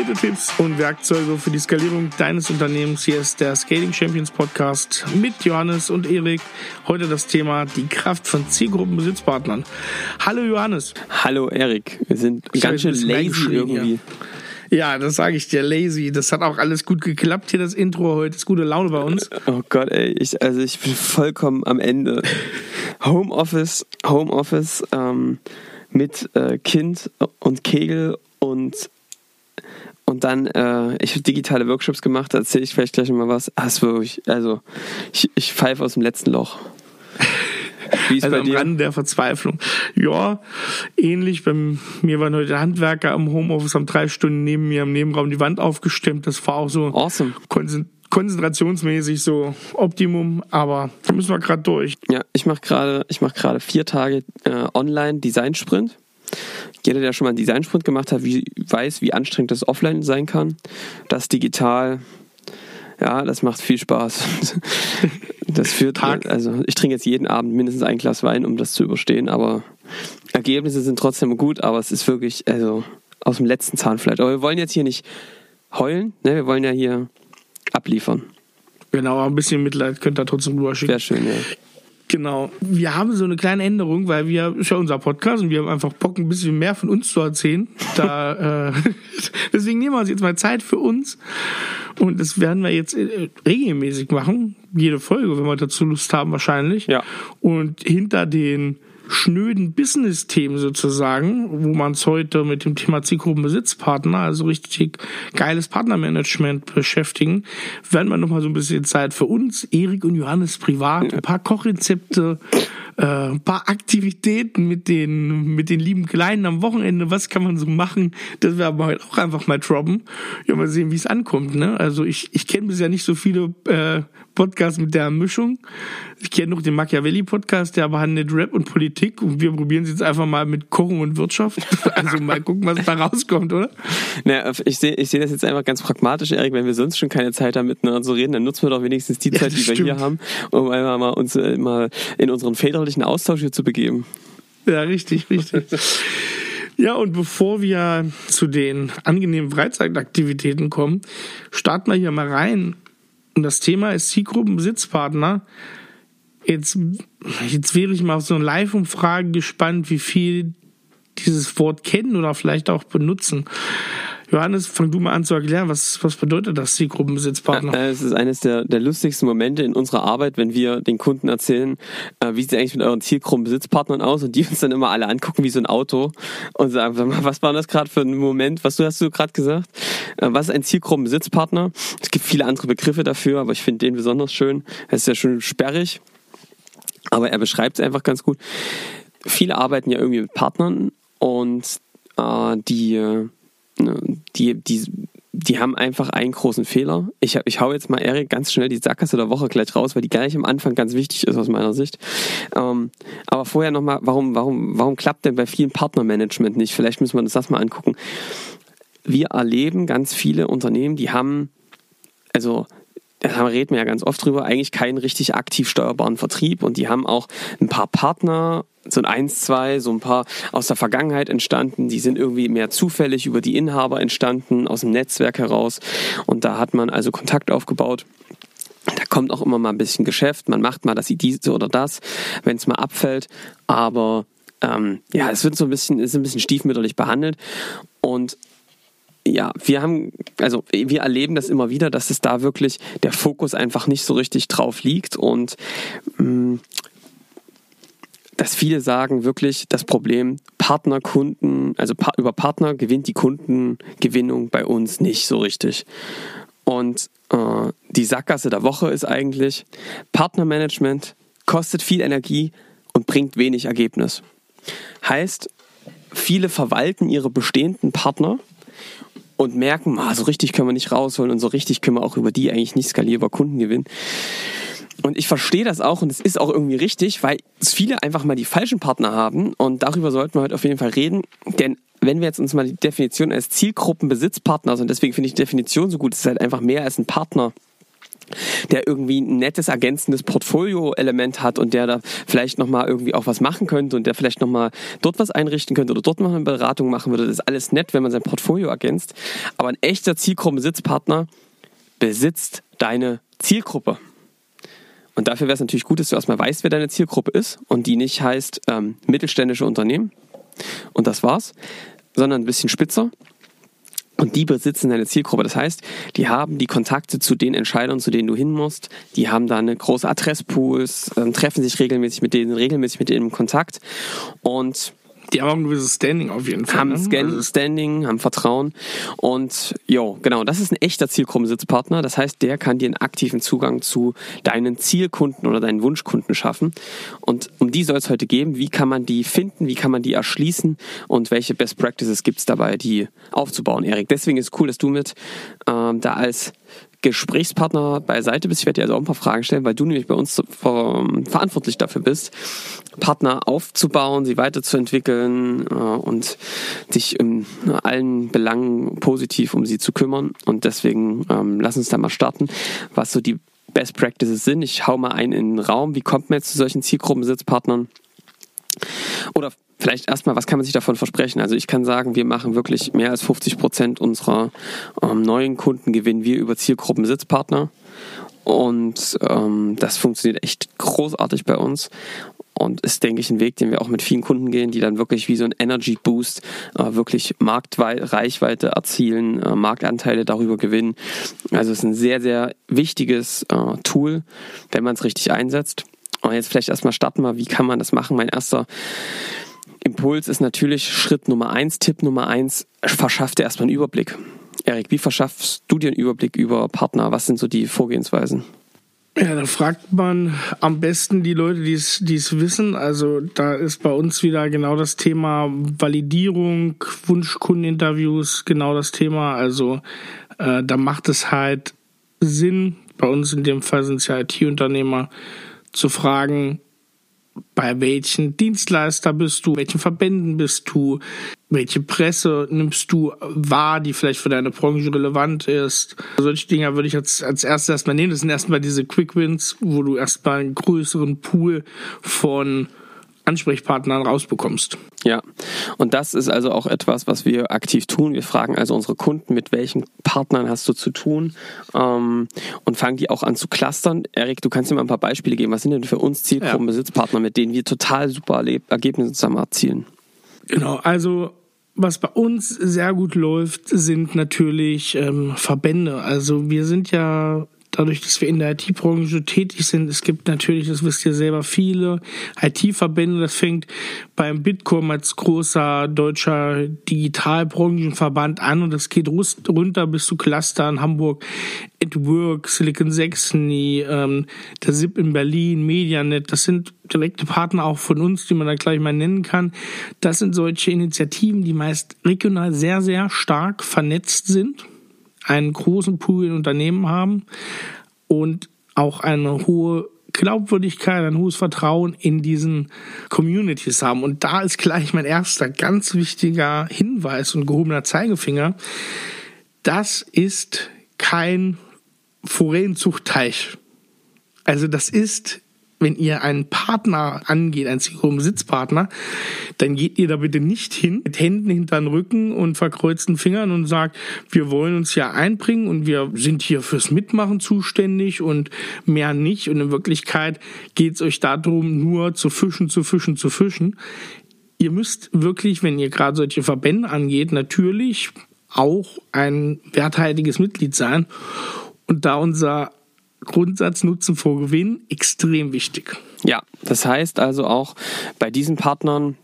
Konkrete Tipps und Werkzeuge für die Skalierung deines Unternehmens. Hier ist der Scaling Champions Podcast mit Johannes und Erik. Heute das Thema die Kraft von Zielgruppenbesitzpartnern. Hallo Johannes. Hallo Erik. Wir sind ich ganz schön lazy irgendwie. Ja, das sage ich dir, lazy. Das hat auch alles gut geklappt hier, das Intro heute. Ist gute Laune bei uns. Oh Gott, ey. Ich, also ich bin vollkommen am Ende. Homeoffice, Homeoffice ähm, mit äh, Kind und Kegel und und dann, äh, ich habe digitale Workshops gemacht, da erzähle ich vielleicht gleich nochmal was. Ah, ist wirklich, also, ich, ich pfeife aus dem letzten Loch. Wie ist also bei dir? am Rand der Verzweiflung. Ja, ähnlich. Bei mir waren heute Handwerker am Homeoffice, haben drei Stunden neben mir im Nebenraum die Wand aufgestemmt. Das war auch so awesome. konzentrationsmäßig so Optimum, aber da müssen wir gerade durch. Ja, ich mache gerade, ich mache gerade vier Tage äh, Online Design Sprint. Jeder, der schon mal einen Designsprint gemacht hat, wie, weiß, wie anstrengend das offline sein kann. Das digital, ja, das macht viel Spaß. Das führt, Tag. also ich trinke jetzt jeden Abend mindestens ein Glas Wein, um das zu überstehen, aber Ergebnisse sind trotzdem gut, aber es ist wirklich, also aus dem letzten Zahnfleisch. Aber wir wollen jetzt hier nicht heulen, ne? wir wollen ja hier abliefern. Genau, ein bisschen Mitleid könnt ihr trotzdem rüber schicken. Sehr schön, ja. Genau. Wir haben so eine kleine Änderung, weil wir, ist ja unser Podcast und wir haben einfach Bock, ein bisschen mehr von uns zu erzählen. Da, äh, deswegen nehmen wir uns jetzt mal Zeit für uns. Und das werden wir jetzt äh, regelmäßig machen. Jede Folge, wenn wir dazu Lust haben, wahrscheinlich. Ja. Und hinter den schnöden Business-Themen sozusagen, wo man es heute mit dem Thema Zielgruppenbesitzpartner, also richtig geiles Partnermanagement beschäftigen, werden wir nochmal so ein bisschen Zeit für uns, Erik und Johannes privat, ein paar Kochrezepte, äh, ein paar Aktivitäten mit den, mit den lieben Kleinen am Wochenende, was kann man so machen, das werden wir heute auch einfach mal droppen. Ja, mal sehen, wie es ankommt. Ne? Also ich, ich kenne bisher nicht so viele äh, Podcasts mit der Mischung. Ich kenne noch den Machiavelli-Podcast, der behandelt Rap und Politik und wir probieren es jetzt einfach mal mit Kochen und Wirtschaft. Also mal gucken, was da rauskommt, oder? Naja, ich sehe ich seh das jetzt einfach ganz pragmatisch, Erik, wenn wir sonst schon keine Zeit haben, miteinander zu reden, dann nutzen wir doch wenigstens die Zeit, ja, die wir stimmt. hier haben, um einfach mal uns äh, mal in unseren väterlichen Austausch hier zu begeben. Ja, richtig, richtig. Ja, und bevor wir zu den angenehmen Freizeitaktivitäten kommen, starten wir hier mal rein und das Thema ist Zielgruppenbesitzpartner. Jetzt, jetzt wäre ich mal auf so eine Live-Umfrage gespannt, wie viel dieses Wort kennen oder vielleicht auch benutzen. Johannes, fang du mal an zu erklären, was, was bedeutet das, Zielgruppenbesitzpartner? Äh, es ist eines der, der lustigsten Momente in unserer Arbeit, wenn wir den Kunden erzählen, äh, wie sieht es eigentlich mit euren Zielgruppenbesitzpartnern aus und die uns dann immer alle angucken wie so ein Auto und sagen, was war das gerade für ein Moment, was du hast du gerade gesagt? Äh, was ist ein Zielgruppenbesitzpartner? Es gibt viele andere Begriffe dafür, aber ich finde den besonders schön. Es ist ja schon sperrig, aber er beschreibt es einfach ganz gut. Viele arbeiten ja irgendwie mit Partnern und äh, die äh, die, die, die haben einfach einen großen Fehler. Ich, ich hau jetzt mal Erik ganz schnell die Sackgasse der Woche gleich raus, weil die gleich am Anfang ganz wichtig ist aus meiner Sicht. Ähm, aber vorher nochmal, warum, warum, warum klappt denn bei vielen Partnermanagement nicht? Vielleicht müssen wir uns das mal angucken. Wir erleben ganz viele Unternehmen, die haben, also da reden wir ja ganz oft drüber, eigentlich keinen richtig aktiv steuerbaren Vertrieb und die haben auch ein paar Partner so ein eins, zwei, so ein paar aus der Vergangenheit entstanden, die sind irgendwie mehr zufällig über die Inhaber entstanden, aus dem Netzwerk heraus. Und da hat man also Kontakt aufgebaut. Da kommt auch immer mal ein bisschen Geschäft, man macht mal das diese oder das, wenn es mal abfällt. Aber ähm, ja, es wird so ein bisschen, ist ein bisschen stiefmütterlich behandelt. Und ja, wir haben, also wir erleben das immer wieder, dass es da wirklich der Fokus einfach nicht so richtig drauf liegt und mm, dass viele sagen wirklich das Problem Partner, Kunden, also über Partner gewinnt die Kundengewinnung bei uns nicht so richtig. Und äh, die Sackgasse der Woche ist eigentlich, Partnermanagement kostet viel Energie und bringt wenig Ergebnis. Heißt, viele verwalten ihre bestehenden Partner und merken, ah, so richtig können wir nicht rausholen und so richtig können wir auch über die eigentlich nicht skalierbar Kunden gewinnen. Und ich verstehe das auch und es ist auch irgendwie richtig, weil viele einfach mal die falschen Partner haben und darüber sollten wir heute auf jeden Fall reden, denn wenn wir jetzt uns mal die Definition als Zielgruppenbesitzpartner, also und deswegen finde ich die Definition so gut, es ist halt einfach mehr als ein Partner der irgendwie ein nettes ergänzendes Portfolio-Element hat und der da vielleicht nochmal irgendwie auch was machen könnte und der vielleicht nochmal dort was einrichten könnte oder dort noch eine Beratung machen würde. Das ist alles nett, wenn man sein Portfolio ergänzt. Aber ein echter Zielgruppensitzpartner besitzt deine Zielgruppe. Und dafür wäre es natürlich gut, dass du erstmal weißt, wer deine Zielgruppe ist und die nicht heißt ähm, mittelständische Unternehmen und das war's, sondern ein bisschen spitzer und die besitzen deine Zielgruppe. Das heißt, die haben die Kontakte zu den Entscheidern, zu denen du hin musst. Die haben da eine große Adresspools, ähm, treffen sich regelmäßig mit denen, regelmäßig mit denen im Kontakt. Und die haben auch ein gewisses Standing auf jeden Fall. Haben ne? Also Standing, haben Vertrauen. Und jo, genau, das ist ein echter Zielgruppensitzpartner. Das heißt, der kann dir einen aktiven Zugang zu deinen Zielkunden oder deinen Wunschkunden schaffen. Und um die soll es heute geben. Wie kann man die finden? Wie kann man die erschließen? Und welche Best Practices gibt es dabei, die aufzubauen, Erik? Deswegen ist es cool, dass du mit ähm, da als Gesprächspartner beiseite bist. Ich werde dir also auch ein paar Fragen stellen, weil du nämlich bei uns verantwortlich dafür bist, Partner aufzubauen, sie weiterzuentwickeln äh, und dich in allen Belangen positiv um sie zu kümmern. Und deswegen ähm, lass uns da mal starten, was so die Best Practices sind. Ich hau mal einen in den Raum. Wie kommt man jetzt zu solchen Zielgruppensitzpartnern? Oder vielleicht erstmal, was kann man sich davon versprechen? Also ich kann sagen, wir machen wirklich mehr als 50 Prozent unserer ähm, neuen Kunden gewinnen wir über Zielgruppen-Sitzpartner. Und ähm, das funktioniert echt großartig bei uns und ist, denke ich, ein Weg, den wir auch mit vielen Kunden gehen, die dann wirklich wie so ein Energy Boost äh, wirklich Marktreichweite erzielen, äh, Marktanteile darüber gewinnen. Also es ist ein sehr, sehr wichtiges äh, Tool, wenn man es richtig einsetzt. Und jetzt vielleicht erstmal starten wir, wie kann man das machen? Mein erster Impuls ist natürlich Schritt Nummer eins, Tipp Nummer eins, verschaff dir erstmal einen Überblick. Erik, wie verschaffst du dir einen Überblick über Partner? Was sind so die Vorgehensweisen? Ja, da fragt man am besten die Leute, die es wissen. Also da ist bei uns wieder genau das Thema Validierung, Wunschkundeninterviews, genau das Thema. Also äh, da macht es halt Sinn, bei uns in dem Fall sind es ja IT-Unternehmer, zu fragen, bei welchen Dienstleister bist du, welchen Verbänden bist du, welche Presse nimmst du wahr, die vielleicht für deine Branche relevant ist. Solche Dinge würde ich jetzt als erstes erstmal nehmen. Das sind erstmal diese Quick Wins, wo du erstmal einen größeren Pool von Ansprechpartnern rausbekommst. Ja, und das ist also auch etwas, was wir aktiv tun. Wir fragen also unsere Kunden, mit welchen Partnern hast du zu tun ähm, und fangen die auch an zu clustern. Erik, du kannst dir mal ein paar Beispiele geben. Was sind denn für uns Zielgruppenbesitzpartner, mit denen wir total super Ergebnisse zusammen erzielen? Genau, also was bei uns sehr gut läuft, sind natürlich ähm, Verbände. Also wir sind ja dadurch, dass wir in der IT-Branche tätig sind, es gibt natürlich, das wisst ihr selber, viele IT-Verbände. Das fängt beim Bitkom als großer deutscher Digitalbranchenverband an und das geht runter bis zu Cluster in Hamburg, at Work, Silicon Saxony, ähm, der SIP in Berlin, Medianet. Das sind direkte Partner auch von uns, die man da gleich mal nennen kann. Das sind solche Initiativen, die meist regional sehr, sehr stark vernetzt sind einen großen Pool in Unternehmen haben und auch eine hohe Glaubwürdigkeit, ein hohes Vertrauen in diesen Communities haben. Und da ist gleich mein erster ganz wichtiger Hinweis und gehobener Zeigefinger. Das ist kein Forellenzuchtteich. Also das ist wenn ihr einen Partner angeht, einen Sitzpartner, dann geht ihr da bitte nicht hin mit Händen hinter den Rücken und verkreuzten Fingern und sagt, wir wollen uns ja einbringen und wir sind hier fürs Mitmachen zuständig und mehr nicht. Und in Wirklichkeit geht es euch darum, nur zu fischen, zu fischen, zu fischen. Ihr müsst wirklich, wenn ihr gerade solche Verbände angeht, natürlich auch ein werthaltiges Mitglied sein. Und da unser Grundsatz Nutzen vor Gewinn extrem wichtig. Ja, das heißt also auch bei diesen Partnern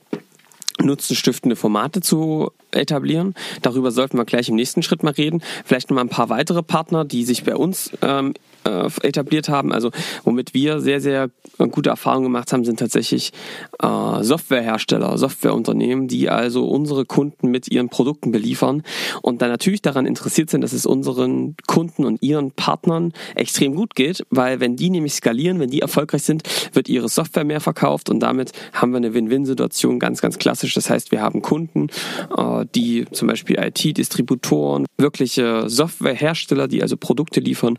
nutzenstiftende Formate zu etablieren. Darüber sollten wir gleich im nächsten Schritt mal reden. Vielleicht noch mal ein paar weitere Partner, die sich bei uns ähm, äh, etabliert haben. Also womit wir sehr, sehr gute Erfahrungen gemacht haben, sind tatsächlich äh, Softwarehersteller, Softwareunternehmen, die also unsere Kunden mit ihren Produkten beliefern und dann natürlich daran interessiert sind, dass es unseren Kunden und ihren Partnern extrem gut geht, weil wenn die nämlich skalieren, wenn die erfolgreich sind, wird ihre Software mehr verkauft und damit haben wir eine Win-Win-Situation, ganz, ganz klassisch. Das heißt, wir haben Kunden, äh, die zum Beispiel IT-Distributoren, wirkliche Softwarehersteller, die also Produkte liefern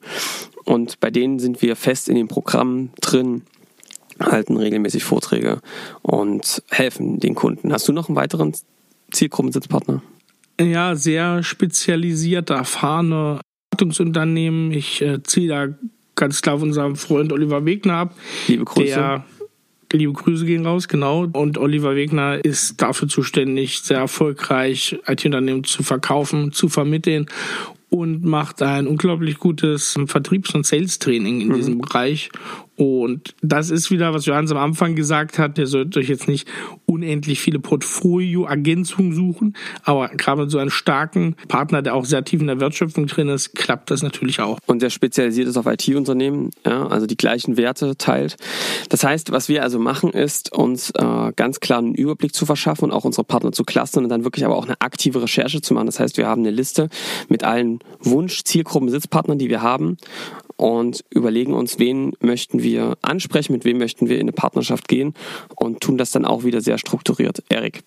und bei denen sind wir fest in dem Programm drin halten regelmäßig Vorträge und helfen den Kunden. Hast du noch einen weiteren Zielgruppensitzpartner? Ja, sehr spezialisierte, erfahrene Beratungsunternehmen. Ich äh, ziehe da ganz klar von unserem Freund Oliver Wegner ab. Liebe Grüße. Der, liebe Grüße gehen raus, genau. Und Oliver Wegner ist dafür zuständig, sehr erfolgreich IT-Unternehmen zu verkaufen, zu vermitteln und macht ein unglaublich gutes Vertriebs- und Sales-Training in mhm. diesem Bereich. Und das ist wieder, was Johannes am Anfang gesagt hat, ihr sollt euch jetzt nicht unendlich viele Portfolio-Ergänzungen suchen, aber gerade mit so einem starken Partner, der auch sehr tief in der Wertschöpfung drin ist, klappt das natürlich auch. Und der spezialisiert ist auf IT-Unternehmen, ja, also die gleichen Werte teilt. Das heißt, was wir also machen, ist uns äh, ganz klar einen Überblick zu verschaffen und auch unsere Partner zu clustern und dann wirklich aber auch eine aktive Recherche zu machen. Das heißt, wir haben eine Liste mit allen Wunsch-Zielgruppen, Sitzpartnern, die wir haben und überlegen uns, wen möchten wir ansprechen, mit wem möchten wir in eine Partnerschaft gehen und tun das dann auch wieder sehr strukturiert. Erik,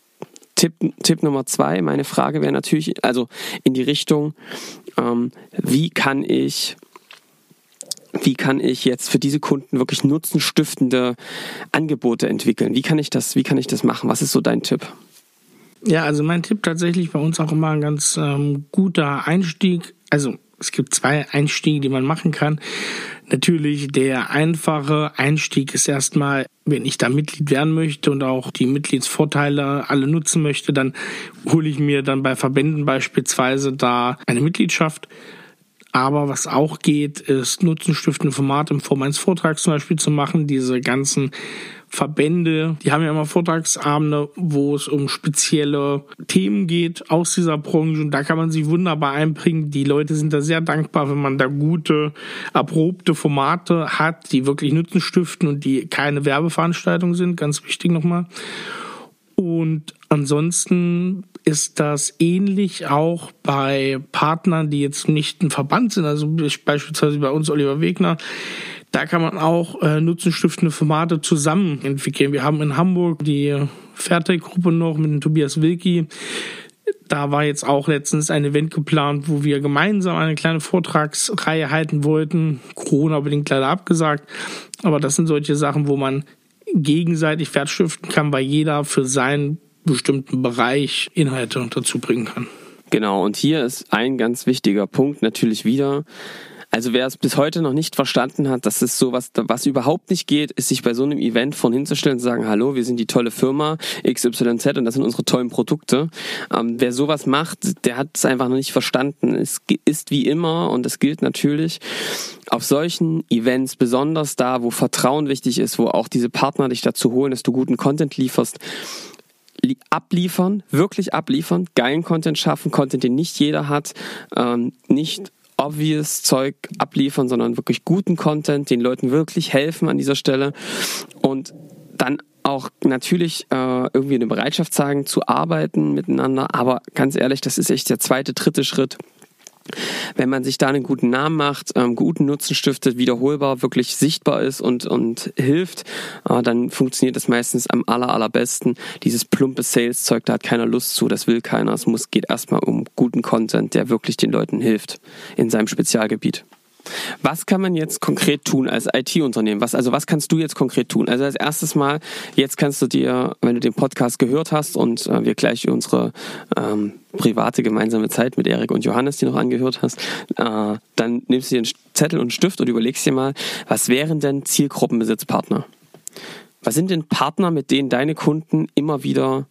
Tipp, Tipp Nummer zwei, meine Frage wäre natürlich, also in die Richtung, ähm, wie kann ich wie kann ich jetzt für diese Kunden wirklich nutzenstiftende Angebote entwickeln? Wie kann ich das, wie kann ich das machen? Was ist so dein Tipp? Ja, also mein Tipp tatsächlich bei uns auch immer ein ganz ähm, guter Einstieg. Also es gibt zwei Einstiege, die man machen kann. Natürlich der einfache Einstieg ist erstmal, wenn ich da Mitglied werden möchte und auch die Mitgliedsvorteile alle nutzen möchte, dann hole ich mir dann bei Verbänden beispielsweise da eine Mitgliedschaft. Aber was auch geht, ist nutzenstiftende Formate in Form eines Vortrags zum Beispiel zu machen, diese ganzen Verbände, die haben ja immer Vortragsabende, wo es um spezielle Themen geht aus dieser Branche und da kann man sich wunderbar einbringen. Die Leute sind da sehr dankbar, wenn man da gute, erprobte Formate hat, die wirklich Nutzen stiften und die keine Werbeveranstaltungen sind, ganz wichtig nochmal. Und ansonsten ist das ähnlich auch bei Partnern, die jetzt nicht ein Verband sind, also beispielsweise bei uns Oliver Wegner. Da kann man auch äh, nutzenstiftende Formate zusammen entwickeln. Wir haben in Hamburg die Fairtech-Gruppe noch mit Tobias Wilki. Da war jetzt auch letztens ein Event geplant, wo wir gemeinsam eine kleine Vortragsreihe halten wollten. Corona bedingt leider abgesagt. Aber das sind solche Sachen, wo man gegenseitig Wertstiften kann, weil jeder für seinen bestimmten Bereich Inhalte dazu bringen kann. Genau, und hier ist ein ganz wichtiger Punkt natürlich wieder, also wer es bis heute noch nicht verstanden hat, dass es sowas, was überhaupt nicht geht, ist sich bei so einem Event von hinzustellen und zu sagen, hallo, wir sind die tolle Firma XYZ und das sind unsere tollen Produkte. Ähm, wer sowas macht, der hat es einfach noch nicht verstanden. Es ist wie immer und es gilt natürlich auf solchen Events, besonders da, wo Vertrauen wichtig ist, wo auch diese Partner dich dazu holen, dass du guten Content lieferst, abliefern, wirklich abliefern, geilen Content schaffen, Content, den nicht jeder hat, ähm, nicht obvious Zeug abliefern, sondern wirklich guten Content, den Leuten wirklich helfen an dieser Stelle und dann auch natürlich äh, irgendwie eine Bereitschaft zeigen, zu arbeiten miteinander. Aber ganz ehrlich, das ist echt der zweite, dritte Schritt. Wenn man sich da einen guten Namen macht, ähm, guten Nutzen stiftet, wiederholbar, wirklich sichtbar ist und, und hilft, äh, dann funktioniert das meistens am aller, allerbesten. Dieses plumpe Sales-Zeug, da hat keiner Lust zu, das will keiner. Es muss, geht erstmal um guten Content, der wirklich den Leuten hilft in seinem Spezialgebiet. Was kann man jetzt konkret tun als IT-Unternehmen? Was, also was kannst du jetzt konkret tun? Also als erstes Mal, jetzt kannst du dir, wenn du den Podcast gehört hast und äh, wir gleich unsere ähm, private gemeinsame Zeit mit Erik und Johannes, die noch angehört hast, äh, dann nimmst du dir einen Zettel und einen Stift und überlegst dir mal, was wären denn Zielgruppenbesitzpartner? Was sind denn Partner, mit denen deine Kunden immer wieder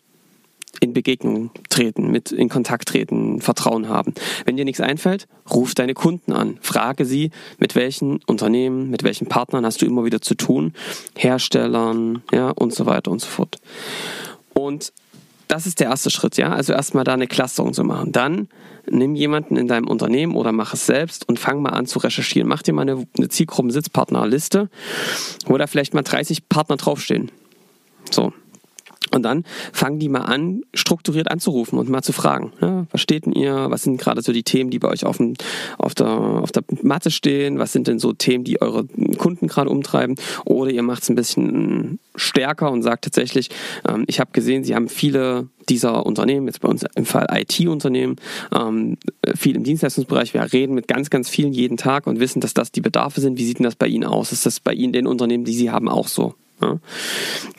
in Begegnung treten, mit in Kontakt treten, Vertrauen haben. Wenn dir nichts einfällt, ruf deine Kunden an. Frage sie, mit welchen Unternehmen, mit welchen Partnern hast du immer wieder zu tun, Herstellern, ja, und so weiter und so fort. Und das ist der erste Schritt, ja. Also erstmal da eine Clusterung zu machen. Dann nimm jemanden in deinem Unternehmen oder mach es selbst und fang mal an zu recherchieren. Mach dir mal eine, eine Zielgruppen-Sitzpartnerliste, wo da vielleicht mal 30 Partner draufstehen. So, und dann fangen die mal an, strukturiert anzurufen und mal zu fragen, ja, was steht denn ihr, was sind gerade so die Themen, die bei euch auf, dem, auf, der, auf der Matte stehen, was sind denn so Themen, die eure Kunden gerade umtreiben oder ihr macht es ein bisschen stärker und sagt tatsächlich, ähm, ich habe gesehen, sie haben viele dieser Unternehmen, jetzt bei uns im Fall IT-Unternehmen, ähm, viel im Dienstleistungsbereich, wir reden mit ganz, ganz vielen jeden Tag und wissen, dass das die Bedarfe sind. Wie sieht denn das bei Ihnen aus? Ist das bei Ihnen den Unternehmen, die Sie haben, auch so? Ja.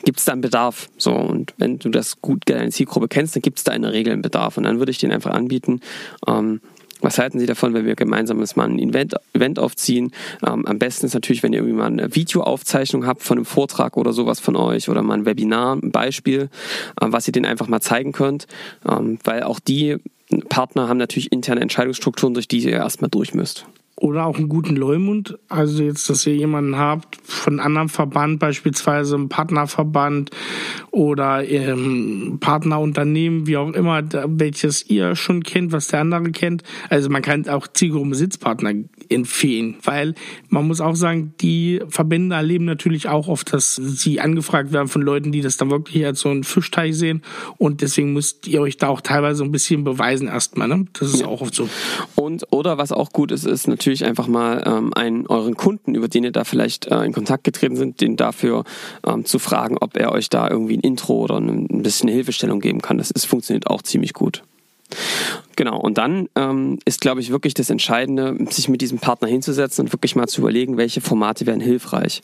Gibt es da einen Bedarf? So, und wenn du das gut deine Zielgruppe kennst, dann gibt es da in der Regel einen Bedarf. Und dann würde ich den einfach anbieten. Ähm, was halten Sie davon, wenn wir gemeinsam mal ein Event, Event aufziehen? Ähm, am besten ist natürlich, wenn ihr irgendwie mal eine Videoaufzeichnung habt von einem Vortrag oder sowas von euch oder mal ein Webinar, ein Beispiel, äh, was ihr denen einfach mal zeigen könnt, ähm, weil auch die Partner haben natürlich interne Entscheidungsstrukturen, durch die ihr erstmal durch müsst oder auch einen guten Leumund. Also jetzt, dass ihr jemanden habt von einem anderen Verband, beispielsweise einem Partnerverband oder ähm, Partnerunternehmen, wie auch immer, welches ihr schon kennt, was der andere kennt. Also man kann auch Zielgruppen-Sitzpartner empfehlen, weil man muss auch sagen, die Verbände erleben natürlich auch oft, dass sie angefragt werden von Leuten, die das dann wirklich als so ein Fischteich sehen und deswegen müsst ihr euch da auch teilweise ein bisschen beweisen erstmal. Ne? Das ist ja. auch oft so. Und oder was auch gut ist, ist natürlich natürlich einfach mal ähm, einen euren Kunden, über den ihr da vielleicht äh, in Kontakt getreten sind, den dafür ähm, zu fragen, ob er euch da irgendwie ein Intro oder ein bisschen Hilfestellung geben kann. Das ist, funktioniert auch ziemlich gut. Genau, und dann ähm, ist, glaube ich, wirklich das Entscheidende, sich mit diesem Partner hinzusetzen und wirklich mal zu überlegen, welche Formate wären hilfreich.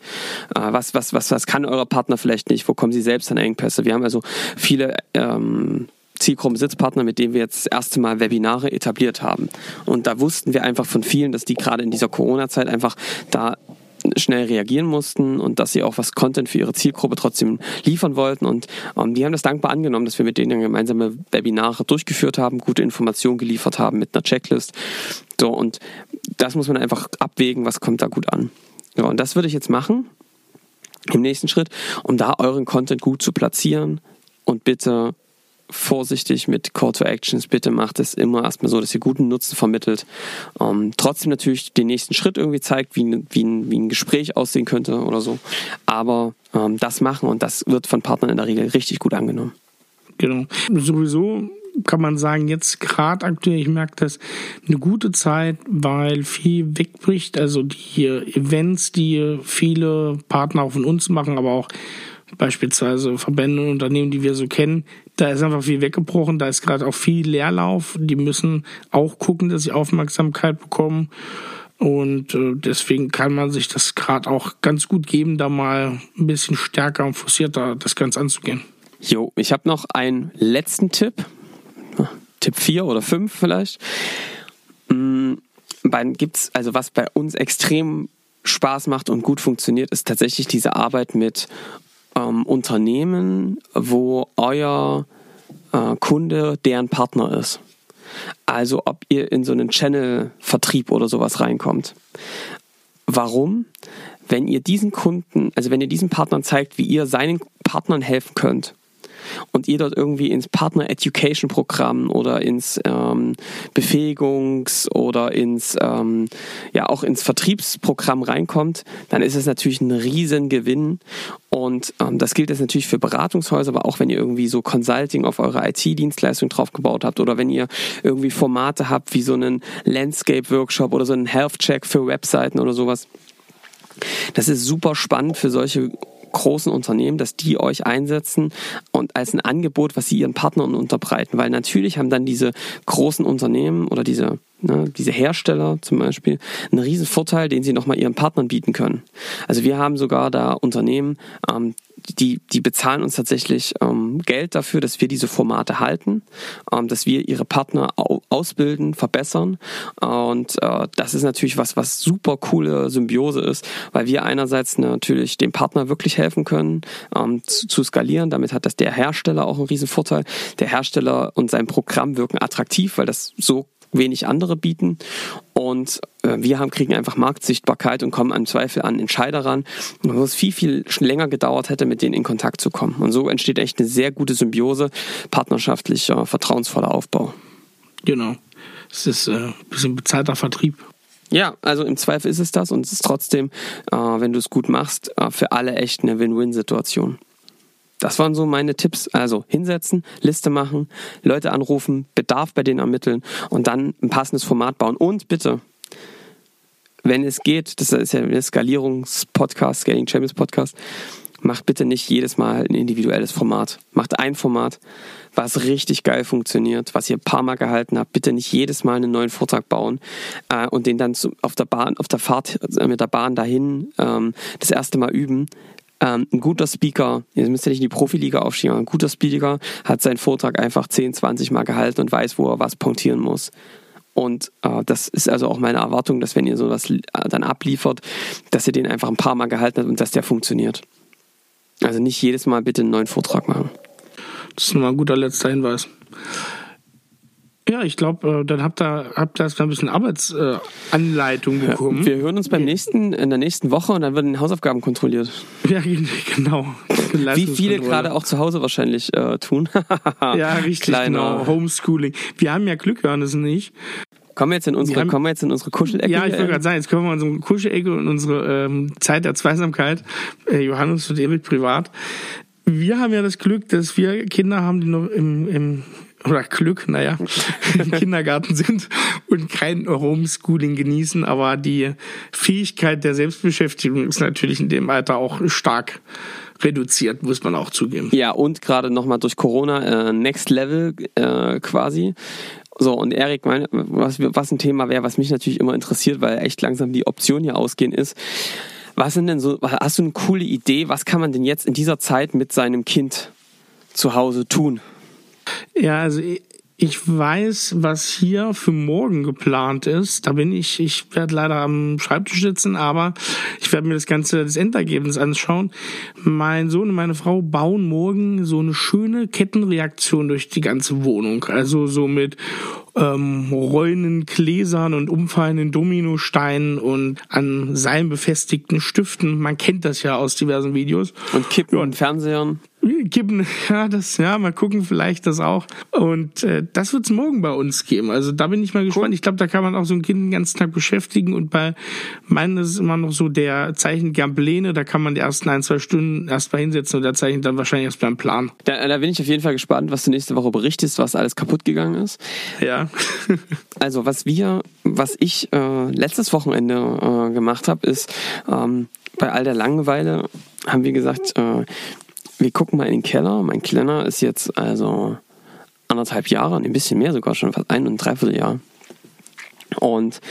Äh, was, was, was, was kann euer Partner vielleicht nicht? Wo kommen sie selbst an Engpässe? Wir haben also viele ähm, Zielgruppen-Sitzpartner, mit denen wir jetzt das erste Mal Webinare etabliert haben. Und da wussten wir einfach von vielen, dass die gerade in dieser Corona-Zeit einfach da schnell reagieren mussten und dass sie auch was Content für ihre Zielgruppe trotzdem liefern wollten. Und ähm, die haben das dankbar angenommen, dass wir mit denen gemeinsame Webinare durchgeführt haben, gute Informationen geliefert haben mit einer Checklist. So, und das muss man einfach abwägen, was kommt da gut an. Ja, und das würde ich jetzt machen im nächsten Schritt, um da euren Content gut zu platzieren und bitte vorsichtig mit Call to Actions. Bitte macht es immer erstmal so, dass ihr guten Nutzen vermittelt. Ähm, trotzdem natürlich den nächsten Schritt irgendwie zeigt, wie, wie, ein, wie ein Gespräch aussehen könnte oder so. Aber ähm, das machen und das wird von Partnern in der Regel richtig gut angenommen. Genau. Sowieso kann man sagen, jetzt gerade aktuell, ich merke das, eine gute Zeit, weil viel wegbricht. Also die Events, die viele Partner auch von uns machen, aber auch beispielsweise Verbände und Unternehmen, die wir so kennen, da ist einfach viel weggebrochen, da ist gerade auch viel Leerlauf. Die müssen auch gucken, dass sie Aufmerksamkeit bekommen. Und äh, deswegen kann man sich das gerade auch ganz gut geben, da mal ein bisschen stärker und forcierter das Ganze anzugehen. Jo, ich habe noch einen letzten Tipp. Tipp 4 oder 5 vielleicht. Mhm, gibt's, also was bei uns extrem Spaß macht und gut funktioniert, ist tatsächlich diese Arbeit mit ähm, Unternehmen, wo euer äh, Kunde deren Partner ist. Also ob ihr in so einen Channel-Vertrieb oder sowas reinkommt. Warum? Wenn ihr diesen Kunden, also wenn ihr diesen Partnern zeigt, wie ihr seinen Partnern helfen könnt, und ihr dort irgendwie ins Partner Education Programm oder ins ähm, Befähigungs- oder ins ähm, ja auch ins Vertriebsprogramm reinkommt, dann ist es natürlich ein Riesengewinn. Und ähm, das gilt jetzt natürlich für Beratungshäuser, aber auch wenn ihr irgendwie so Consulting auf eure IT-Dienstleistung draufgebaut habt oder wenn ihr irgendwie Formate habt wie so einen Landscape-Workshop oder so einen Health-Check für Webseiten oder sowas. Das ist super spannend für solche großen Unternehmen, dass die euch einsetzen und als ein Angebot, was sie ihren Partnern unterbreiten. Weil natürlich haben dann diese großen Unternehmen oder diese, ne, diese Hersteller zum Beispiel einen riesen Vorteil, den sie nochmal ihren Partnern bieten können. Also wir haben sogar da Unternehmen, ähm, die, die bezahlen uns tatsächlich ähm, Geld dafür, dass wir diese Formate halten, ähm, dass wir ihre Partner au ausbilden, verbessern. Und äh, das ist natürlich was, was super coole Symbiose ist, weil wir einerseits natürlich dem Partner wirklich helfen können, zu, zu skalieren. Damit hat das der Hersteller auch einen riesen Vorteil. Der Hersteller und sein Programm wirken attraktiv, weil das so wenig andere bieten. Und äh, wir haben, kriegen einfach Marktsichtbarkeit und kommen im Zweifel an Entscheider ran, wo es viel, viel länger gedauert hätte, mit denen in Kontakt zu kommen. Und so entsteht echt eine sehr gute Symbiose, partnerschaftlicher, vertrauensvoller Aufbau. Genau. Es ist äh, ein bisschen bezahlter Vertrieb. Ja, also im Zweifel ist es das und es ist trotzdem, äh, wenn du es gut machst, äh, für alle echt eine Win-Win-Situation. Das waren so meine Tipps. Also hinsetzen, Liste machen, Leute anrufen, Bedarf bei denen ermitteln und dann ein passendes Format bauen. Und bitte, wenn es geht, das ist ja ein Skalierungspodcast, Scaling Champions Podcast, macht bitte nicht jedes Mal ein individuelles Format. Macht ein Format, was richtig geil funktioniert, was ihr ein paar Mal gehalten habt. Bitte nicht jedes Mal einen neuen Vortrag bauen äh, und den dann auf der Bahn, auf der Fahrt äh, mit der Bahn dahin ähm, das erste Mal üben. Ähm, ein guter Speaker, ihr müsst ja nicht in die Profiliga aufstehen, aber ein guter Speaker hat seinen Vortrag einfach 10, 20 Mal gehalten und weiß, wo er was punktieren muss. Und äh, das ist also auch meine Erwartung, dass wenn ihr sowas äh, dann abliefert, dass ihr den einfach ein paar Mal gehalten habt und dass der funktioniert. Also nicht jedes Mal bitte einen neuen Vortrag machen. Das ist nochmal ein guter letzter Hinweis. Ja, ich glaube, äh, dann habt ihr, habt erstmal ein bisschen Arbeitsanleitung äh, bekommen. Wir hören uns beim nächsten, in der nächsten Woche und dann werden Hausaufgaben kontrolliert. Ja, genau. Wie viele gerade auch zu Hause wahrscheinlich äh, tun. ja, richtig, Kleiner. genau. Homeschooling. Wir haben ja Glück, Johannes und ich. Kommen wir jetzt in unsere, haben, kommen wir jetzt in unsere Kuschelecke? Ja, ich wollte gerade sagen, jetzt kommen wir in unsere Kuschelecke und unsere ähm, Zeit der Zweisamkeit. Äh, Johannes und Erik privat. Wir haben ja das Glück, dass wir Kinder haben, die noch im, im oder Glück, naja, im Kindergarten sind und kein Homeschooling genießen, aber die Fähigkeit der Selbstbeschäftigung ist natürlich in dem Alter auch stark reduziert, muss man auch zugeben. Ja, und gerade nochmal durch Corona äh, Next Level äh, quasi. So, und Erik, was, was ein Thema wäre, was mich natürlich immer interessiert, weil echt langsam die Optionen hier ausgehen, ist, was sind denn so, hast du eine coole Idee, was kann man denn jetzt in dieser Zeit mit seinem Kind zu Hause tun? Ja, also ich weiß, was hier für morgen geplant ist. Da bin ich, ich werde leider am Schreibtisch sitzen, aber ich werde mir das Ganze, das Endergebnis anschauen. Mein Sohn und meine Frau bauen morgen so eine schöne Kettenreaktion durch die ganze Wohnung. Also so mit ähm, rollenden Gläsern und umfallenden Dominosteinen und an Seilen befestigten Stiften. Man kennt das ja aus diversen Videos. Und Kippen ja. und Fernsehern. Kippen, ja, das, ja, mal gucken, vielleicht das auch. Und äh, das wird es morgen bei uns geben. Also da bin ich mal gespannt. Ich glaube, da kann man auch so ein Kind den ganzen Tag beschäftigen. Und bei meinen ist es immer noch so, der zeichnet gern Pläne. Da kann man die ersten ein, zwei Stunden erst mal hinsetzen und der zeichnet dann wahrscheinlich erst beim Plan. Da, da bin ich auf jeden Fall gespannt, was du nächste Woche berichtest, was alles kaputt gegangen ist. Ja. also was wir, was ich äh, letztes Wochenende äh, gemacht habe, ist ähm, bei all der Langeweile haben wir gesagt, äh, wir gucken mal in den Keller. Mein Kleiner ist jetzt also anderthalb Jahre, ein bisschen mehr sogar schon, fast ein und ein Dreivierteljahr. Und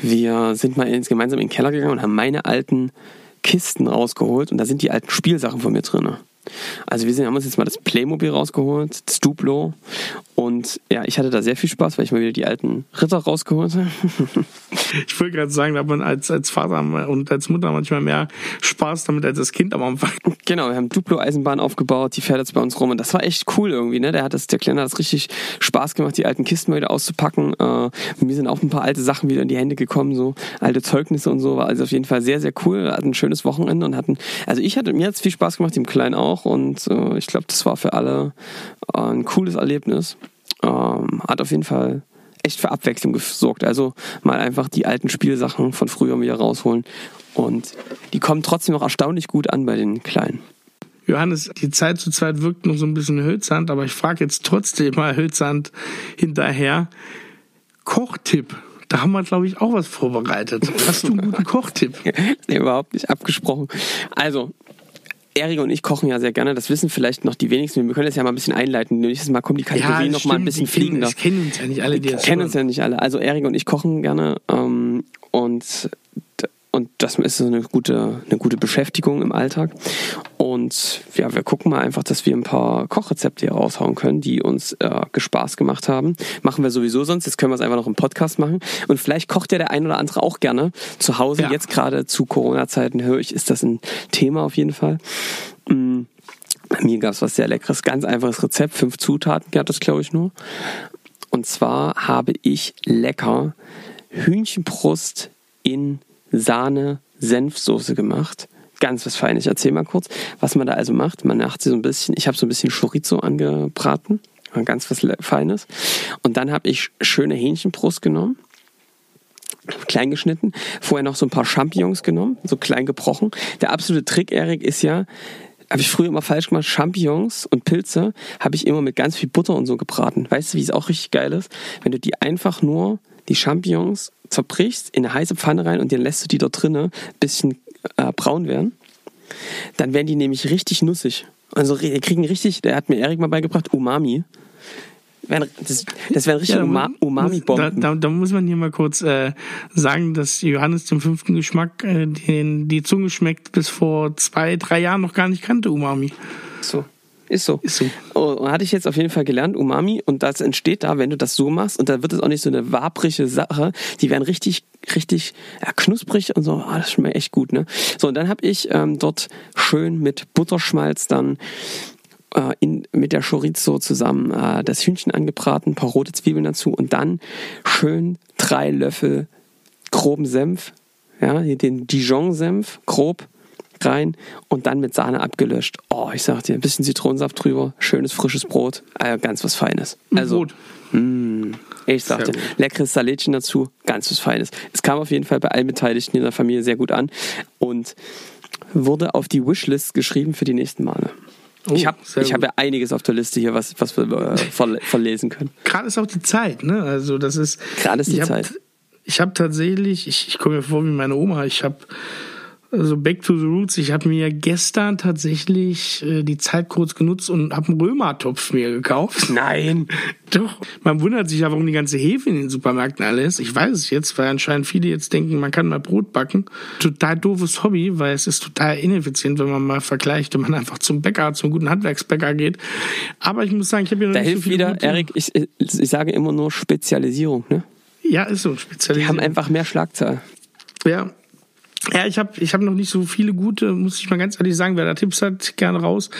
wir sind mal gemeinsam in den Keller gegangen und haben meine alten Kisten rausgeholt und da sind die alten Spielsachen von mir drin. Also wir haben uns jetzt mal das Playmobil rausgeholt, das Duplo und ja, ich hatte da sehr viel Spaß, weil ich mal wieder die alten Ritter rausgeholt habe. ich wollte gerade sagen, da hat man als, als Vater und als Mutter manchmal mehr Spaß damit als das Kind am Anfang. Genau, wir haben Duplo-Eisenbahn aufgebaut, die fährt jetzt bei uns rum und das war echt cool irgendwie, ne? Der hat das, der Kleine hat es richtig Spaß gemacht, die alten Kisten mal wieder auszupacken. Äh, mir sind auch ein paar alte Sachen wieder in die Hände gekommen, so alte Zeugnisse und so, war also auf jeden Fall sehr, sehr cool. Wir hatten ein schönes Wochenende und hatten, also ich hatte, mir hat es viel Spaß gemacht, dem Kleinen auch und äh, ich glaube, das war für alle äh, ein cooles Erlebnis. Ähm, hat auf jeden Fall echt für Abwechslung gesorgt. Also mal einfach die alten Spielsachen von früher wieder rausholen. Und die kommen trotzdem noch erstaunlich gut an bei den Kleinen. Johannes, die Zeit zu Zeit wirkt noch so ein bisschen hölzernd, aber ich frage jetzt trotzdem mal hölzernd hinterher. Kochtipp. Da haben wir, glaube ich, auch was vorbereitet. Hast du einen guten Kochtipp? nee, überhaupt nicht abgesprochen. Also, Erik und ich kochen ja sehr gerne, das wissen vielleicht noch die wenigsten. Wir können das ja mal ein bisschen einleiten. Nächstes Mal kommen die Kategorien ja, noch mal ein bisschen fliegender. Das kennen uns ja nicht alle, die das kennen uns ja nicht alle. Also Erik und ich kochen gerne ähm, und und das ist so eine gute, eine gute Beschäftigung im Alltag. Und ja, wir gucken mal einfach, dass wir ein paar Kochrezepte hier raushauen können, die uns äh, Spaß gemacht haben. Machen wir sowieso sonst. Jetzt können wir es einfach noch im Podcast machen. Und vielleicht kocht ja der ein oder andere auch gerne zu Hause. Ja. Jetzt gerade zu Corona-Zeiten höre ich, ist das ein Thema auf jeden Fall. Mhm. Bei mir gab es was sehr Leckeres, ganz einfaches Rezept. Fünf Zutaten gab es, glaube ich, nur. Und zwar habe ich lecker Hühnchenbrust in Sahne, Senfsoße gemacht. Ganz was Feines. Ich erzähl mal kurz, was man da also macht. Man macht sie so ein bisschen, ich habe so ein bisschen Chorizo angebraten. Ganz was Feines. Und dann habe ich schöne Hähnchenbrust genommen klein geschnitten, vorher noch so ein paar Champignons genommen, so klein gebrochen. Der absolute Trick, Erik, ist ja, habe ich früher immer falsch gemacht, Champignons und Pilze habe ich immer mit ganz viel Butter und so gebraten. Weißt du, wie es auch richtig geil ist? Wenn du die einfach nur, die Champignons zerbrichst, in eine heiße Pfanne rein und dann lässt du die dort drinnen ein bisschen äh, braun werden. dann werden die nämlich richtig nussig. Also die kriegen richtig, der hat mir Erik mal beigebracht, Umami. Das, das wären richtig ja, Umami-Bomben. Da, da, da, muss man hier mal kurz äh, sagen, dass Johannes den fünften Geschmack, äh, den die Zunge schmeckt, bis vor zwei, drei Jahren noch gar nicht kannte, Umami. So. Ist so. Ist so. Oh, hatte ich jetzt auf jeden Fall gelernt, Umami. Und das entsteht da, wenn du das so machst. Und da wird es auch nicht so eine wabrige Sache. Die werden richtig, richtig ja, knusprig und so. Ah, das schmeckt echt gut, ne? So, und dann habe ich ähm, dort schön mit Butterschmalz dann äh, in, mit der Chorizo zusammen äh, das Hühnchen angebraten, ein paar rote Zwiebeln dazu und dann schön drei Löffel groben Senf, ja, den Dijon-Senf, grob rein und dann mit Sahne abgelöscht. Oh, ich sag dir, ein bisschen Zitronensaft drüber, schönes frisches Brot, äh, ganz was Feines. Also, Brot. Mh, mm, ich sagte, leckeres Salätchen dazu, ganz was Feines. Es kam auf jeden Fall bei allen Beteiligten in der Familie sehr gut an und wurde auf die Wishlist geschrieben für die nächsten Male. Oh, ich habe hab ja einiges auf der Liste hier, was, was wir äh, verlesen können. Gerade ist auch die Zeit, ne? Also das ist. Gerade ist die Zeit. Hab, ich habe tatsächlich, ich, ich komme mir vor wie meine Oma, ich habe also Back to the Roots. Ich habe mir gestern tatsächlich äh, die Zeit kurz genutzt und habe einen Römertopf mir gekauft. Nein. Doch. Man wundert sich ja, warum die ganze Hefe in den Supermärkten alle ist. Ich weiß es jetzt, weil anscheinend viele jetzt denken, man kann mal Brot backen. Total doofes Hobby, weil es ist total ineffizient, wenn man mal vergleicht, wenn man einfach zum Bäcker, zum guten Handwerksbäcker geht. Aber ich muss sagen, ich habe hier noch da nicht hilft so viel wieder, Erik, ich, ich sage immer nur Spezialisierung, ne? Ja, ist so, Spezialisierung. Die haben einfach mehr Schlagzahl. Ja, ja, ich habe ich hab noch nicht so viele gute, muss ich mal ganz ehrlich sagen, wer da Tipps hat, gerne raus.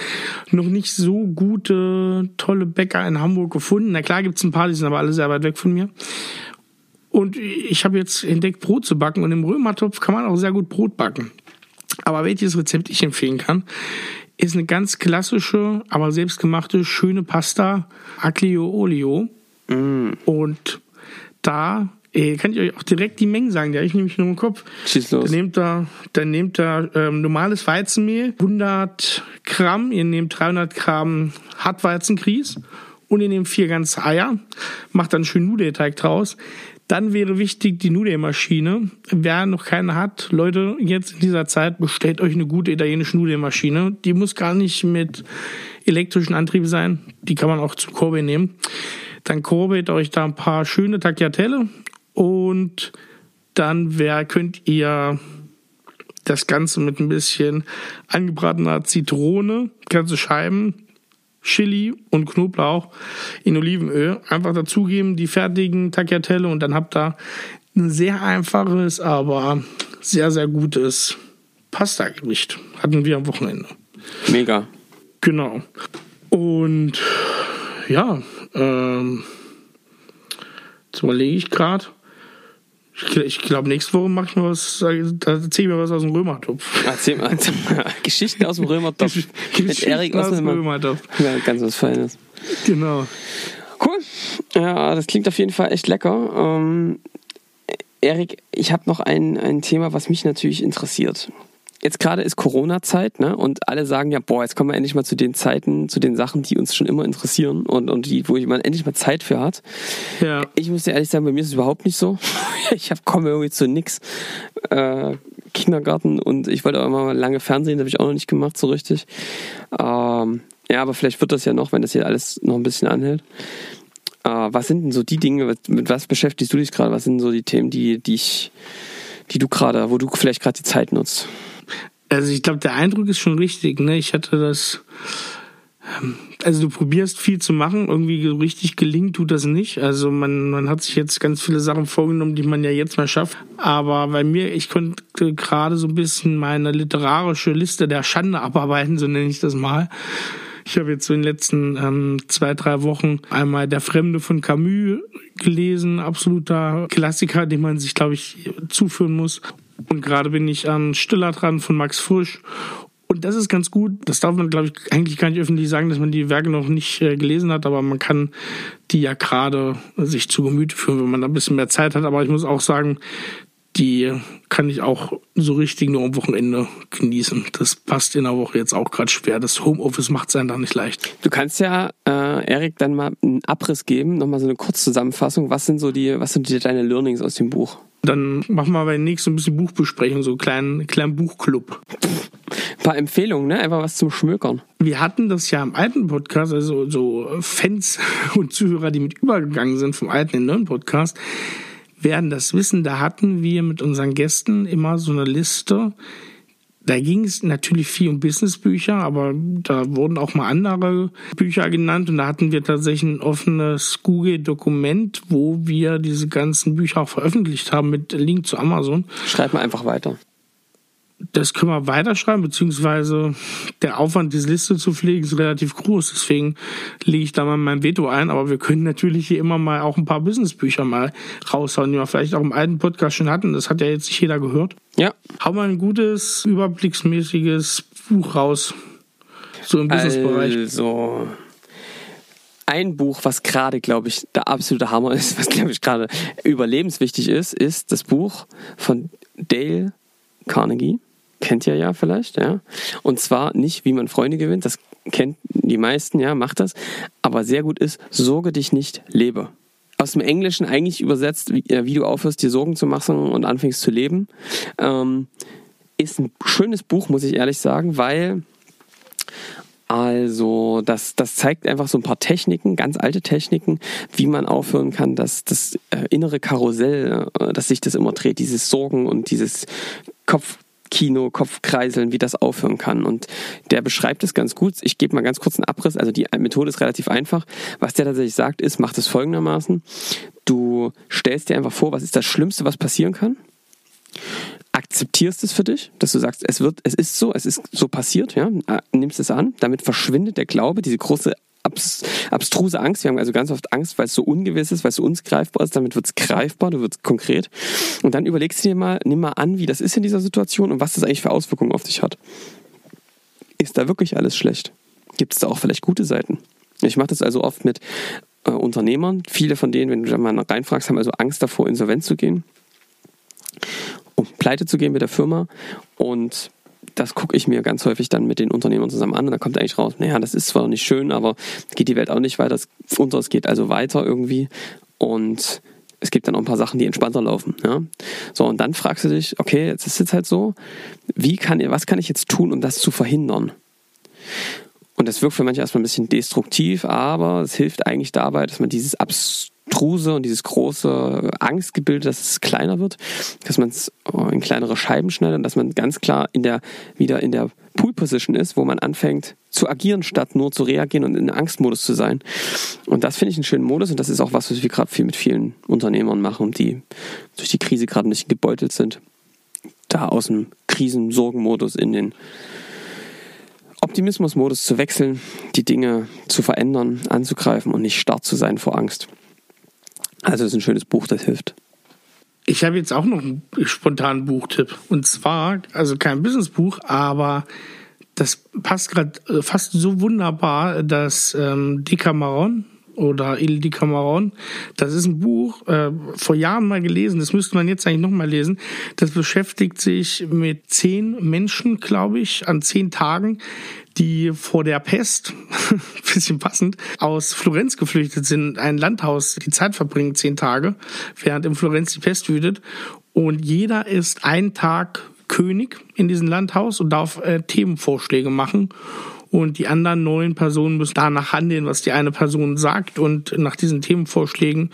Noch nicht so gute, tolle Bäcker in Hamburg gefunden. Na klar gibt's ein paar, die sind aber alle sehr weit weg von mir. Und ich habe jetzt entdeckt, Brot zu backen. Und im Römertopf kann man auch sehr gut Brot backen. Aber welches Rezept ich empfehlen kann, ist eine ganz klassische, aber selbstgemachte, schöne Pasta, Aglio Olio. Mm. Und da Ihr könnt euch auch direkt die Mengen sagen, die habe ich nämlich nur im Kopf. Schieß los. Dann nehmt da, dann nehmt da ähm, normales Weizenmehl, 100 Gramm, ihr nehmt 300 Gramm Hartweizengrieß und ihr nehmt vier ganze Eier, macht dann schön Nudelteig draus. Dann wäre wichtig die Nudelmaschine. Wer noch keine hat, Leute, jetzt in dieser Zeit bestellt euch eine gute italienische Nudelmaschine. Die muss gar nicht mit elektrischen Antrieb sein. Die kann man auch zum Korbe nehmen. Dann korbet euch da ein paar schöne Tagliatelle und dann wär, könnt ihr das Ganze mit ein bisschen angebratener Zitrone, ganze Scheiben, Chili und Knoblauch in Olivenöl einfach dazugeben, die fertigen Tagliatelle und dann habt ihr ein sehr einfaches, aber sehr, sehr gutes Pasta-Gericht. Hatten wir am Wochenende. Mega. Genau. Und ja, ähm, jetzt überlege ich gerade. Ich, ich glaube, nächste Woche mache ich mal was, da erzähl ich mir was aus dem Römertopf. Erzähl mal Geschichten aus dem Römertopf. Mit Erik aus dem Römertopf. Ja, ganz was Feines. Genau. Cool. Ja, das klingt auf jeden Fall echt lecker. Ähm, Erik, ich habe noch ein, ein Thema, was mich natürlich interessiert jetzt gerade ist Corona-Zeit, ne? Und alle sagen ja, boah, jetzt kommen wir endlich mal zu den Zeiten, zu den Sachen, die uns schon immer interessieren und, und die, wo man endlich mal Zeit für hat. Ja. Ich muss dir ehrlich sagen, bei mir ist es überhaupt nicht so. ich hab, komme irgendwie zu nix. Äh, Kindergarten und ich wollte auch immer mal lange Fernsehen, das habe ich auch noch nicht gemacht, so richtig. Ähm, ja, aber vielleicht wird das ja noch, wenn das hier alles noch ein bisschen anhält. Äh, was sind denn so die Dinge, mit was beschäftigst du dich gerade? Was sind so die Themen, die, die ich, die du gerade, wo du vielleicht gerade die Zeit nutzt? Also ich glaube, der Eindruck ist schon richtig. Ne? Ich hatte das. Ähm, also du probierst viel zu machen, irgendwie richtig gelingt tut das nicht. Also man, man hat sich jetzt ganz viele Sachen vorgenommen, die man ja jetzt mal schafft. Aber bei mir, ich konnte gerade so ein bisschen meine literarische Liste der Schande abarbeiten, so nenne ich das mal. Ich habe jetzt so in den letzten ähm, zwei, drei Wochen einmal Der Fremde von Camus gelesen, absoluter Klassiker, den man sich, glaube ich, zuführen muss. Und gerade bin ich an Stiller dran von Max Frisch. Und das ist ganz gut. Das darf man, glaube ich, eigentlich gar nicht öffentlich sagen, dass man die Werke noch nicht äh, gelesen hat, aber man kann die ja gerade sich zu Gemüte führen, wenn man da ein bisschen mehr Zeit hat. Aber ich muss auch sagen, die kann ich auch so richtig nur am Wochenende genießen. Das passt in der Woche jetzt auch gerade schwer. Das Homeoffice macht es einfach nicht leicht. Du kannst ja, äh, Erik, dann mal einen Abriss geben, nochmal so eine Kurzzusammenfassung. Was sind so die, was sind die, deine Learnings aus dem Buch? Dann machen wir bei nächsten ein bisschen Buchbesprechung, so einen kleinen, kleinen Buchclub. Ein paar Empfehlungen, ne? Einfach was zum Schmökern. Wir hatten das ja im alten Podcast, also so Fans und Zuhörer, die mit übergegangen sind vom alten in den neuen Podcast, werden das wissen. Da hatten wir mit unseren Gästen immer so eine Liste, da ging es natürlich viel um Businessbücher, aber da wurden auch mal andere Bücher genannt und da hatten wir tatsächlich ein offenes Google-Dokument, wo wir diese ganzen Bücher auch veröffentlicht haben mit Link zu Amazon. Schreib mal einfach weiter. Das können wir weiterschreiben, beziehungsweise der Aufwand, diese Liste zu pflegen, ist relativ groß. Deswegen lege ich da mal mein Veto ein. Aber wir können natürlich hier immer mal auch ein paar Businessbücher mal raushauen, die wir vielleicht auch im alten Podcast schon hatten. Das hat ja jetzt nicht jeder gehört. Ja. Hau mal ein gutes, überblicksmäßiges Buch raus. So im Businessbereich. Also, ein Buch, was gerade, glaube ich, der absolute Hammer ist, was, glaube ich, gerade überlebenswichtig ist, ist das Buch von Dale Carnegie. Kennt ihr ja vielleicht, ja. Und zwar nicht, wie man Freunde gewinnt, das kennt die meisten, ja, macht das. Aber sehr gut ist, sorge dich nicht, lebe. Aus dem Englischen eigentlich übersetzt, wie, äh, wie du aufhörst, dir Sorgen zu machen und anfängst zu leben. Ähm, ist ein schönes Buch, muss ich ehrlich sagen, weil also das, das zeigt einfach so ein paar Techniken, ganz alte Techniken, wie man aufhören kann, dass das äh, innere Karussell, äh, dass sich das immer dreht, dieses Sorgen und dieses Kopfkino, Kopfkreiseln, wie das aufhören kann. Und der beschreibt es ganz gut. Ich gebe mal ganz kurz einen Abriss. Also die Methode ist relativ einfach. Was der tatsächlich sagt, ist, macht es folgendermaßen. Du stellst dir einfach vor, was ist das Schlimmste, was passieren kann akzeptierst es für dich, dass du sagst, es wird, es ist so, es ist so passiert, ja, äh, nimmst es an, damit verschwindet der Glaube, diese große abs abstruse Angst. Wir haben also ganz oft Angst, weil es so ungewiss ist, weil es so greifbar ist. Damit wird es greifbar, du wirst konkret. Und dann überlegst du dir mal, nimm mal an, wie das ist in dieser Situation und was das eigentlich für Auswirkungen auf dich hat. Ist da wirklich alles schlecht? Gibt es da auch vielleicht gute Seiten? Ich mache das also oft mit äh, Unternehmern. Viele von denen, wenn du da mal reinfragst, haben also Angst davor, insolvent zu gehen um pleite zu gehen mit der Firma. Und das gucke ich mir ganz häufig dann mit den Unternehmern zusammen an und dann kommt eigentlich raus, naja, das ist zwar nicht schön, aber geht die Welt auch nicht weiter unter, es geht also weiter irgendwie und es gibt dann auch ein paar Sachen, die entspannter laufen. Ja? So, und dann fragst du dich, okay, jetzt ist es halt so, wie kann, was kann ich jetzt tun, um das zu verhindern? Und das wirkt für manche erstmal ein bisschen destruktiv, aber es hilft eigentlich dabei, dass man dieses Abs Truse und dieses große Angstgebilde, dass es kleiner wird, dass man es in kleinere Scheiben schneidet und dass man ganz klar in der, wieder in der Pool-Position ist, wo man anfängt zu agieren, statt nur zu reagieren und in Angstmodus zu sein. Und das finde ich einen schönen Modus und das ist auch was, was wir gerade viel mit vielen Unternehmern machen, die durch die Krise gerade ein bisschen gebeutelt sind. Da aus dem Krisensorgenmodus in den Optimismusmodus zu wechseln, die Dinge zu verändern, anzugreifen und nicht starr zu sein vor Angst. Also es ist ein schönes Buch, das hilft. Ich habe jetzt auch noch einen spontanen Buchtipp. Und zwar, also kein Businessbuch, aber das passt gerade äh, fast so wunderbar, dass ähm, Decameron oder Il Decameron, das ist ein Buch, äh, vor Jahren mal gelesen, das müsste man jetzt eigentlich nochmal lesen. Das beschäftigt sich mit zehn Menschen, glaube ich, an zehn Tagen, die vor der Pest, bisschen passend, aus Florenz geflüchtet sind, ein Landhaus die Zeit verbringen, zehn Tage, während in Florenz die Pest wütet. Und jeder ist einen Tag König in diesem Landhaus und darf äh, Themenvorschläge machen und die anderen neun Personen müssen danach handeln, was die eine Person sagt und nach diesen Themenvorschlägen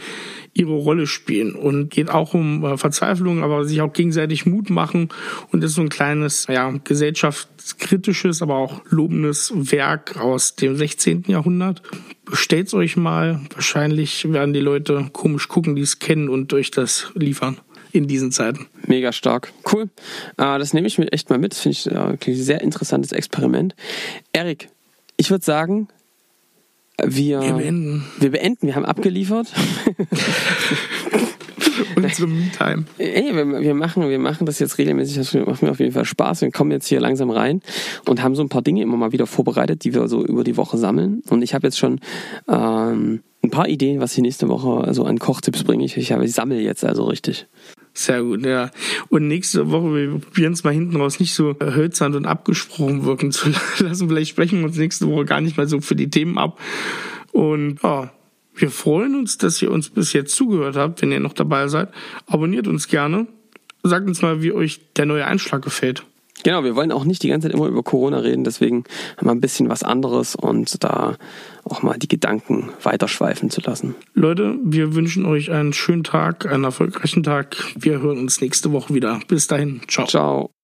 ihre Rolle spielen. Und geht auch um äh, Verzweiflung, aber sich auch gegenseitig Mut machen und ist so ein kleines, ja, gesellschaftskritisches, aber auch lobendes Werk aus dem 16. Jahrhundert. Bestellt's euch mal. Wahrscheinlich werden die Leute komisch gucken, die es kennen und euch das liefern in diesen Zeiten. Mega stark. Cool. Äh, das nehme ich mir echt mal mit. Das finde ich äh, ein sehr interessantes Experiment. Erik, ich würde sagen, wir, wir beenden. Wir beenden. Wir haben abgeliefert. Unsere Me-Time. Ey, wir, wir, machen, wir machen das jetzt regelmäßig. Das macht mir auf jeden Fall Spaß. Wir kommen jetzt hier langsam rein und haben so ein paar Dinge immer mal wieder vorbereitet, die wir so über die Woche sammeln. Und ich habe jetzt schon ähm, ein paar Ideen, was ich nächste Woche so an Kochtipps bringe. Ich, ich, ich sammle jetzt also richtig. Sehr gut, ja. Und nächste Woche, wir probieren es mal hinten raus nicht so hölzern und abgesprochen wirken zu lassen. Vielleicht sprechen wir uns nächste Woche gar nicht mal so für die Themen ab. Und ja, Wir freuen uns, dass ihr uns bis jetzt zugehört habt, wenn ihr noch dabei seid. Abonniert uns gerne. Sagt uns mal, wie euch der neue Einschlag gefällt. Genau, wir wollen auch nicht die ganze Zeit immer über Corona reden, deswegen haben wir ein bisschen was anderes und da auch mal die Gedanken weiterschweifen zu lassen. Leute, wir wünschen euch einen schönen Tag, einen erfolgreichen Tag. Wir hören uns nächste Woche wieder. Bis dahin. Ciao. Ciao.